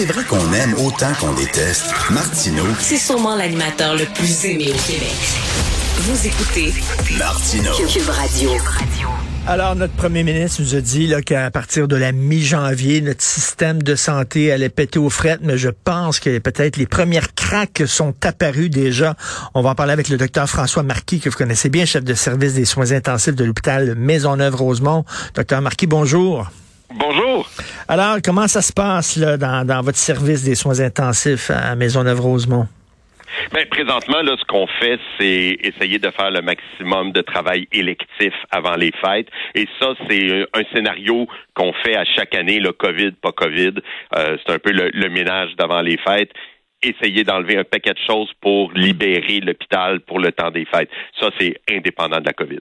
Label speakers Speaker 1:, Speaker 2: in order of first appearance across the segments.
Speaker 1: C'est vrai qu'on aime autant qu'on déteste, Martineau,
Speaker 2: C'est sûrement l'animateur le plus aimé au Québec. Vous écoutez
Speaker 1: Martineau.
Speaker 2: Cube Radio.
Speaker 3: Alors, notre premier ministre nous a dit là, qu'à partir de la mi-janvier, notre système de santé allait péter aux frettes, mais je pense que peut-être les premières craques sont apparues déjà. On va en parler avec le docteur François Marquis, que vous connaissez bien, chef de service des soins intensifs de l'hôpital Maisonneuve-Rosemont. Docteur Marquis, bonjour.
Speaker 4: Bonjour.
Speaker 3: Alors, comment ça se passe là, dans, votre service des soins intensifs à Maisonneuve-Rosemont?
Speaker 4: Ben, présentement, là, ce qu'on fait, c'est essayer de faire le maximum de travail électif avant les fêtes. Et ça, c'est un scénario qu'on fait à chaque année, le COVID, pas COVID. Euh, c'est un peu le, le ménage d'avant les fêtes. Essayer d'enlever un paquet de choses pour libérer l'hôpital pour le temps des fêtes. Ça, c'est indépendant de la COVID.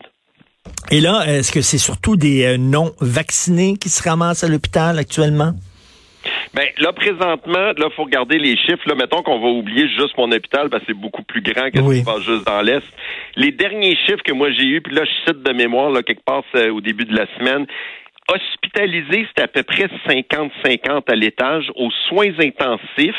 Speaker 3: Et là, est-ce que c'est surtout des euh, non-vaccinés qui se ramassent à l'hôpital actuellement?
Speaker 4: Ben là présentement, là faut regarder les chiffres. Là, mettons qu'on va oublier juste mon hôpital parce que c'est beaucoup plus grand que
Speaker 3: Oui.
Speaker 4: ce qui se passe juste dans l'est. Les derniers chiffres que moi j'ai eus, puis là je cite de mémoire là quelque part c'est au début de la semaine. Hospitalisés, c'est à peu près 50-50 à l'étage. Aux soins intensifs,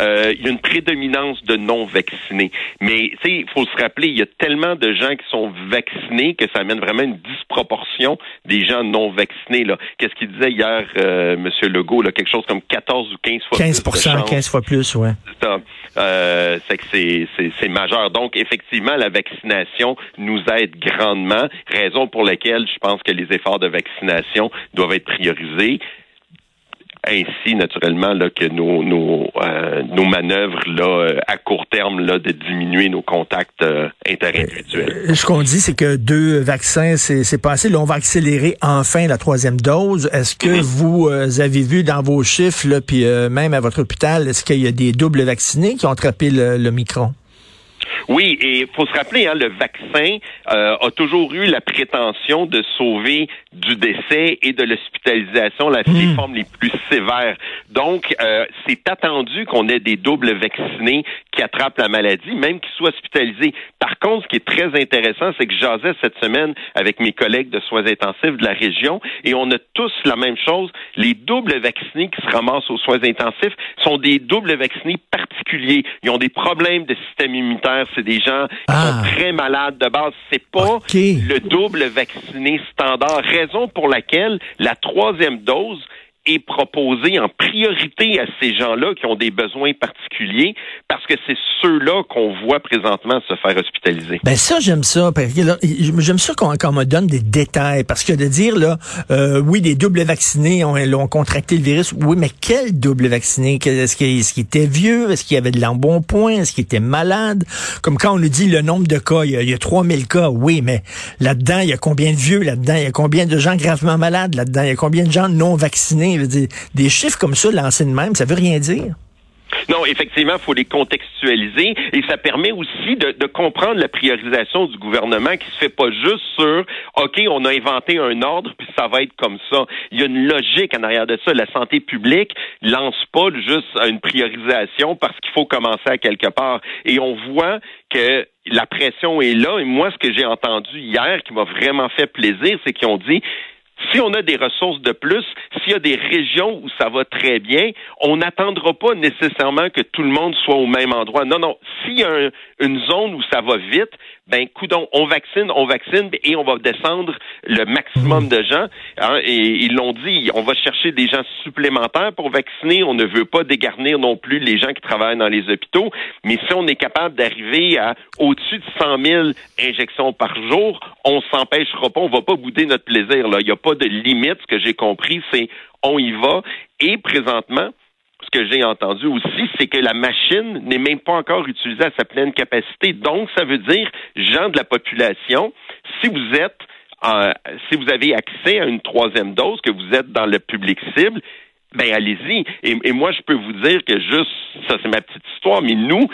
Speaker 4: euh, il y a une prédominance de non-vaccinés. Mais tu sais, il faut se rappeler, il y a tellement de gens qui sont vaccinés que ça amène vraiment une disproportion des gens non vaccinés. Là. Qu'est-ce qu'il disait hier, euh, Monsieur Legault, là, quelque chose comme 14 ou 15 fois
Speaker 3: 15
Speaker 4: plus de chances
Speaker 3: 15 fois plus, ouais.
Speaker 4: c'est ça. Euh, c'est que c'est majeur. Donc, effectivement, la vaccination nous aide grandement, raison pour laquelle je pense que les efforts de vaccination doivent être priorisés. Ainsi, naturellement, là, que nos, nos, euh, nos manœuvres là, euh, à court terme là, de diminuer nos contacts euh, interindividuels.
Speaker 3: Euh, Ce qu'on dit, c'est que deux vaccins, c'est passé. Là, on va accélérer enfin la troisième dose. Est-ce que vous euh, avez vu dans vos chiffres, là, puis même à votre hôpital, est-ce qu'il y a des doubles vaccinés qui ont attrapé le, le micron?
Speaker 4: Oui, et il faut se rappeler, hein, le vaccin euh, a toujours eu la prétention de sauver du décès et de l'hospitalisation, la les formes les plus sévères. Donc, euh, c'est attendu qu'on ait des doubles vaccinés qui attrapent la maladie, même qu'ils soient hospitalisés. Par contre, ce qui est très intéressant, c'est que j'asais cette semaine avec mes collègues de soins intensifs de la région et on a tous la même chose. Les doubles vaccinés qui se ramassent aux soins intensifs sont des doubles vaccinés particuliers. Ils ont des problèmes de système immunitaire. C'est des gens qui
Speaker 3: Ah.
Speaker 4: sont très malades de base. C'est pas le double vacciné standard. Raison pour laquelle la troisième dose est proposée en priorité à ces gens-là qui ont des besoins particuliers parce que c'est ceux-là qu'on voit présentement se faire hospitaliser.
Speaker 3: Ben ça, j'aime ça. J'aime ça qu'on me donne des détails. Parce que de dire, là, euh, oui, des doubles vaccinés ont, ont contracté le virus. Oui, mais quel double vacciné? Est-ce qu'il qu'il était vieux? Est-ce qu'il y avait de l'embonpoint? Est-ce qu'il était malade? Comme quand on nous dit le nombre de cas, il y a, il y a 3000 cas. Oui, mais là-dedans, il y a combien de vieux? Là-dedans? Il y a combien de gens gravement malades? Là-dedans? Il y a combien de gens non vaccinés? Dire, des chiffres comme ça, lancés de même, ça veut rien dire.
Speaker 4: Non, effectivement, il faut les contextualiser et ça permet aussi de, de comprendre la priorisation du gouvernement qui se fait pas juste sur OK, on a inventé un ordre puis ça va être comme ça. Il y a une logique en arrière de ça. La santé publique lance pas juste une priorisation parce qu'il faut commencer à quelque part. Et on voit que la pression est là. Et moi, ce que j'ai entendu hier qui m'a vraiment fait plaisir, c'est qu'ils ont dit Si on a des ressources de plus, s'il y a des régions où ça va très bien, on n'attendra pas nécessairement que tout le monde soit au même endroit. Non, non. S'il y a une zone où ça va vite, ben, coudon, on vaccine, on vaccine et on va descendre le maximum de gens. Hein, et ils l'ont dit, on va chercher des gens supplémentaires pour vacciner. On ne veut pas dégarnir non plus les gens qui travaillent dans les hôpitaux. Mais si on est capable d'arriver à au-dessus de 100 000 injections par jour, on s'empêchera pas, on va pas bouder notre plaisir. Là. Il n'y a pas de limite. Ce que j'ai compris, c'est on y va. Et présentement, ce que j'ai entendu aussi, c'est que la machine n'est même pas encore utilisée à sa pleine capacité. Donc, ça veut dire, gens de la population, si vous êtes, euh, si vous avez accès à une troisième dose, que vous êtes dans le public cible, ben allez-y. Et, moi, je peux vous dire que juste, ça c'est ma petite histoire, mais nous,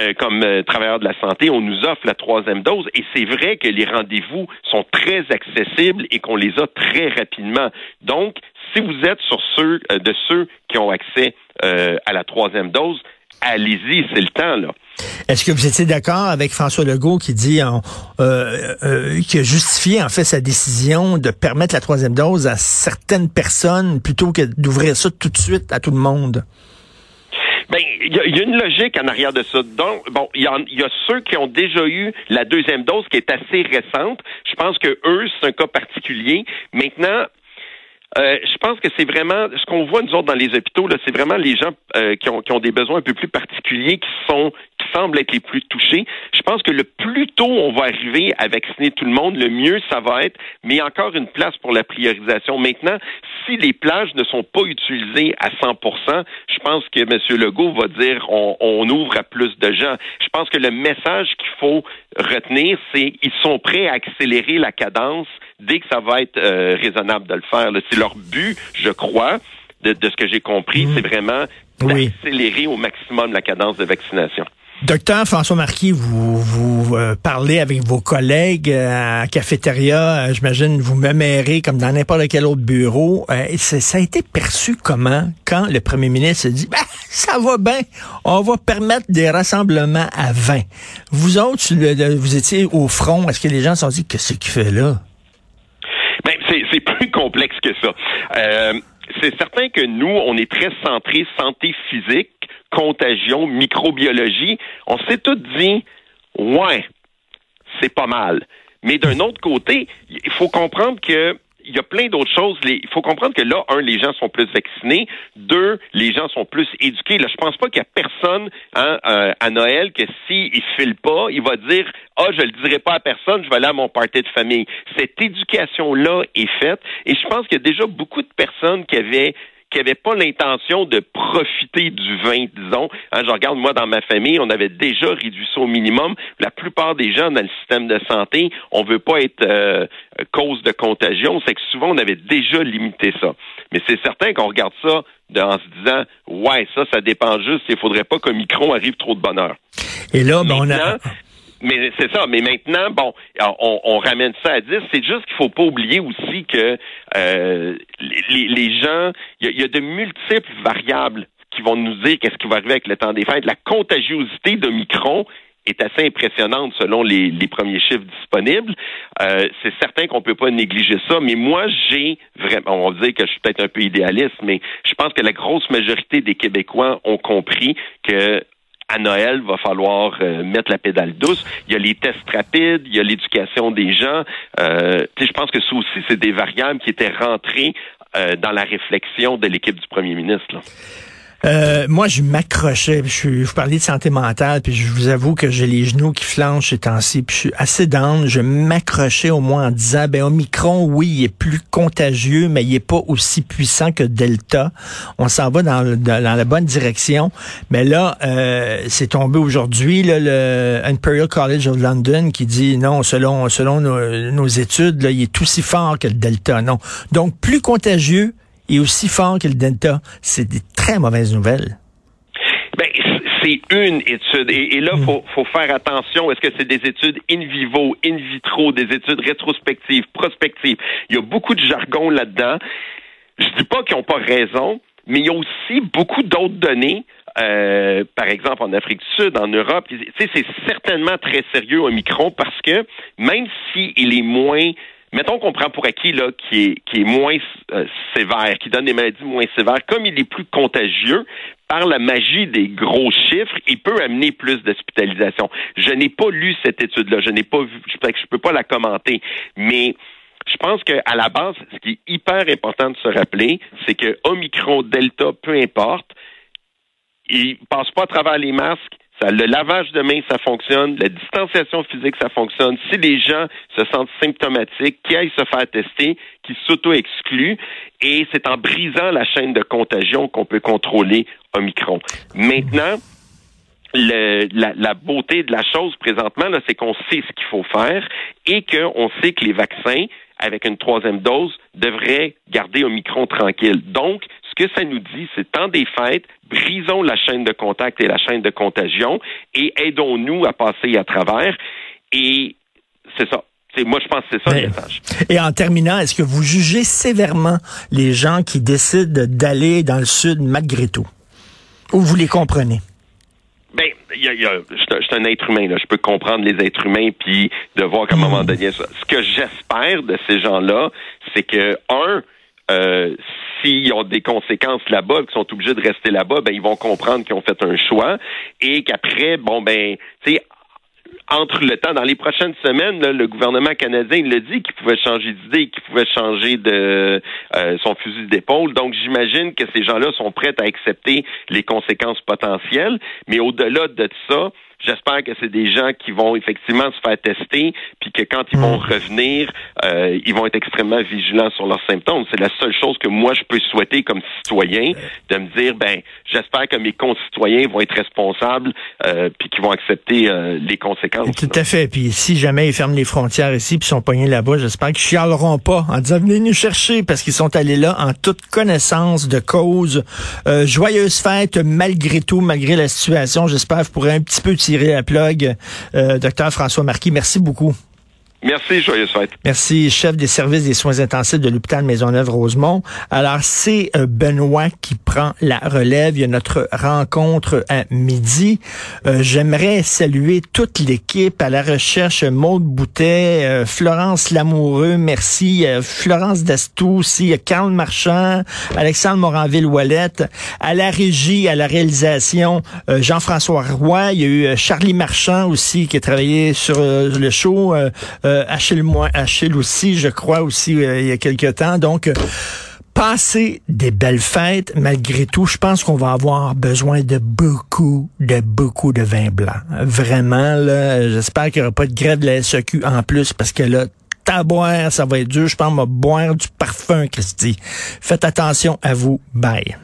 Speaker 4: euh, comme euh, travailleurs de la santé, on nous offre la troisième dose et c'est vrai que les rendez-vous sont très accessibles et qu'on les a très rapidement. Donc, si vous êtes sur ceux euh, de ceux qui ont accès à la troisième dose, allez-y, c'est le temps là.
Speaker 3: Est-ce que vous étiez d'accord avec François Legault qui dit euh, euh, qui a justifié en fait sa décision de permettre la troisième dose à certaines personnes plutôt que d'ouvrir ça tout de suite à tout le monde?
Speaker 4: Ben, il y, a une logique en arrière de ça. Donc, bon, il y, a ceux qui ont déjà eu la deuxième dose qui est assez récente. Je pense que eux, c'est un cas particulier. Maintenant, euh, je pense que c'est vraiment ce qu'on voit nous autres dans les hôpitaux là, c'est vraiment les gens euh, qui, ont, qui ont des besoins un peu plus particuliers qui sont qui semblent être les plus touchés. Je pense que le plus tôt on va arriver à vacciner tout le monde, le mieux ça va être. Mais encore une place pour la priorisation. Maintenant, si les plages ne sont pas utilisées à 100% je pense que M. Legault va dire on, on ouvre à plus de gens. Je pense que le message qu'il faut retenir, c'est ils sont prêts à accélérer la cadence dès que ça va être euh, raisonnable de le faire. C'est leur but, je crois, de, ce que j'ai compris, mhm. c'est vraiment d'accélérer au maximum la cadence de vaccination.
Speaker 3: Docteur François Marquis, vous, vous euh, parlez avec vos collègues euh, à cafétéria, j'imagine vous me comme dans n'importe quel autre bureau. ça a été perçu comment quand le premier ministre dit ben, ça va bien, on va permettre des rassemblements à 20. Vous autres, vous étiez au front, est-ce que les gens se sont dit qu'est-ce qu'il fait là?
Speaker 4: c'est plus complexe que ça. Euh, c'est certain que nous, on est très centré santé physique, contagion, microbiologie. On s'est tout dit, ouais, c'est pas mal. Mais d'un autre côté, il faut comprendre que il y a plein d'autres choses. Il faut comprendre que là, un, les gens sont plus vaccinés. Deux, les gens sont plus éduqués. Là, je pense pas qu'il y a personne hein, euh, à Noël que s'il ne file pas, il va dire Ah, je le dirai pas à personne, je vais aller à mon party de famille. Cette éducation-là est faite. Et je pense qu'il y a déjà beaucoup de personnes qui avaient qui n'avaient pas l'intention de profiter du vin, disons. Hein, je regarde, moi, dans ma famille, on avait déjà réduit ça au minimum. La plupart des gens dans le système de santé, on veut pas être euh, cause de contagion. C'est que souvent, on avait déjà limité ça. Mais c'est certain qu'on regarde ça en se disant, ouais, ça, ça dépend juste. Il faudrait pas qu'un micron arrive trop de bonheur.
Speaker 3: Et là, ben, on a
Speaker 4: mais c'est ça. Mais maintenant, bon, on, ramène ça à 10. C'est juste qu'il faut pas oublier aussi que euh, les, gens, il y, a de multiples variables qui vont nous dire qu'est-ce qui va arriver avec le temps des fêtes. La contagiosité de Micron est assez impressionnante selon les, premiers chiffres disponibles. Euh, c'est certain qu'on peut pas négliger ça, mais moi j'ai vraiment, on va dire que je suis peut-être un peu idéaliste, mais je pense que la grosse majorité des Québécois ont compris que à Noël, va falloir euh, mettre la pédale douce. Il y a les tests rapides, il y a l'éducation des gens. Euh, je pense que ça aussi, c'est des variables qui étaient rentrées euh, dans la réflexion de l'équipe du premier ministre.
Speaker 3: Euh, moi, je m'accrochais. Je, vous parlais de santé mentale, puis je vous avoue que j'ai les genoux qui flanchent ces temps-ci. Puis je suis assez down. Je m'accrochais au moins en disant, ben Omicron, oui, il est plus contagieux, mais il est pas aussi puissant que Delta. On s'en va dans, la bonne direction. Mais là, euh, c'est tombé aujourd'hui, le Imperial College of London qui dit non, selon selon nos, études, là, il est aussi fort que Delta. Non. Donc, plus contagieux, et aussi fort que le Delta. C'est des très mauvaises nouvelles.
Speaker 4: Ben, c'est une étude. Et, là, il faut, faut, faire attention. Est-ce que c'est des études in vivo, in vitro, des études rétrospectives, prospectives? Il y a beaucoup de jargon là-dedans. Je dis pas qu'ils n'ont pas raison, mais il y a aussi beaucoup d'autres données. Euh, par exemple, en Afrique du Sud, en Europe, c'est certainement très sérieux, un micron, parce que même s'il est moins mettons qu'on prend pour acquis là, qui est, qui est moins euh, sévère, qui donne des maladies moins sévères, comme il est plus contagieux, par la magie des gros chiffres, il peut amener plus d'hospitalisation. Je n'ai pas lu cette étude-là, je n'ai pas vu, je ne peux pas la commenter, mais je pense qu'à la base, ce qui est hyper important de se rappeler, c'est que Omicron, Delta, peu importe, il passe pas à travers les masques, le lavage de mains, ça fonctionne. La distanciation physique, ça fonctionne. Si les gens se sentent symptomatiques, qui aillent se faire tester, qui s'auto-excluent. Et c'est en brisant la chaîne de contagion qu'on peut contrôler Omicron. Maintenant, la, beauté de la chose présentement, c'est qu'on sait ce qu'il faut faire et qu'on sait que les vaccins, avec une troisième dose, devraient garder Omicron tranquille. Donc, ce que ça nous dit, c'est temps des fêtes, brisons la chaîne de contact et la chaîne de contagion et aidons-nous à passer à travers. Et c'est ça. moi, je pense que c'est ça le message.
Speaker 3: Et en terminant, est-ce que vous jugez sévèrement les gens qui décident d'aller dans le sud malgré tout? Ou vous les comprenez?
Speaker 4: Ben, y a, y a, je suis un être humain, là. Je peux comprendre les êtres humains puis de voir qu'à un moment donné, ça. Ce que j'espère de ces gens-là, c'est que, un, euh, s'ils ont des conséquences là-bas, qu'ils sont obligés de rester là-bas, ben ils vont comprendre qu'ils ont fait un choix et qu'après, bon ben, tu sais, entre le temps, dans les prochaines semaines, le gouvernement canadien il l'a dit qu'il pouvait changer d'idée, qu'il pouvait changer de euh, son fusil d'épaule. Donc, j'imagine que ces gens-là sont prêts à accepter les conséquences potentielles. Mais au-delà de ça, J'espère que c'est des gens qui vont effectivement se faire tester, puis que quand ils vont hmm. revenir, euh, ils vont être extrêmement vigilants sur leurs symptômes. C'est la seule chose que moi je peux souhaiter comme citoyen, de me dire, ben, j'espère que mes concitoyens vont être responsables, euh, puis qu'ils vont accepter euh, les conséquences.
Speaker 3: Tout à fait. Puis si jamais ils ferment les frontières ici, puis sont poignés là-bas, j'espère qu'ils chialeront pas en disant venez nous chercher, parce qu'ils sont allés là en toute connaissance de cause. Euh, joyeuse fête malgré tout, malgré la situation. J'espère que vous pourrez un petit peu tirer tirer la plug. Euh, docteur François Marquis, merci beaucoup.
Speaker 4: Merci, joyeuse fête.
Speaker 3: Merci, chef des services des soins intensifs de l'hôpital Maisonneuve-Rosemont. Alors, c'est euh, Benoît qui prend la relève. Il y a notre rencontre à midi. Euh, j'aimerais saluer toute l'équipe à la recherche, Maude Boutet, euh, Florence Lamoureux, merci, Florence Dastou aussi, Carl Marchand, Alexandre Moranville-Wallet, à la régie, à la réalisation, Jean-François Roy. Il y a eu Charlie Marchand aussi qui a travaillé sur le show. Euh, Achille, Achille aussi, je crois aussi, euh, il y a quelque temps. Donc, euh, passer des belles fêtes, malgré tout, je pense qu'on va avoir besoin de beaucoup, de beaucoup de vin blanc. Vraiment, là, j'espère qu'il n'y aura pas de grève de la SEQ en plus, parce que là, à boire, ça va être dur. Je pense va boire du parfum, Christy. Faites attention à vous. Bye.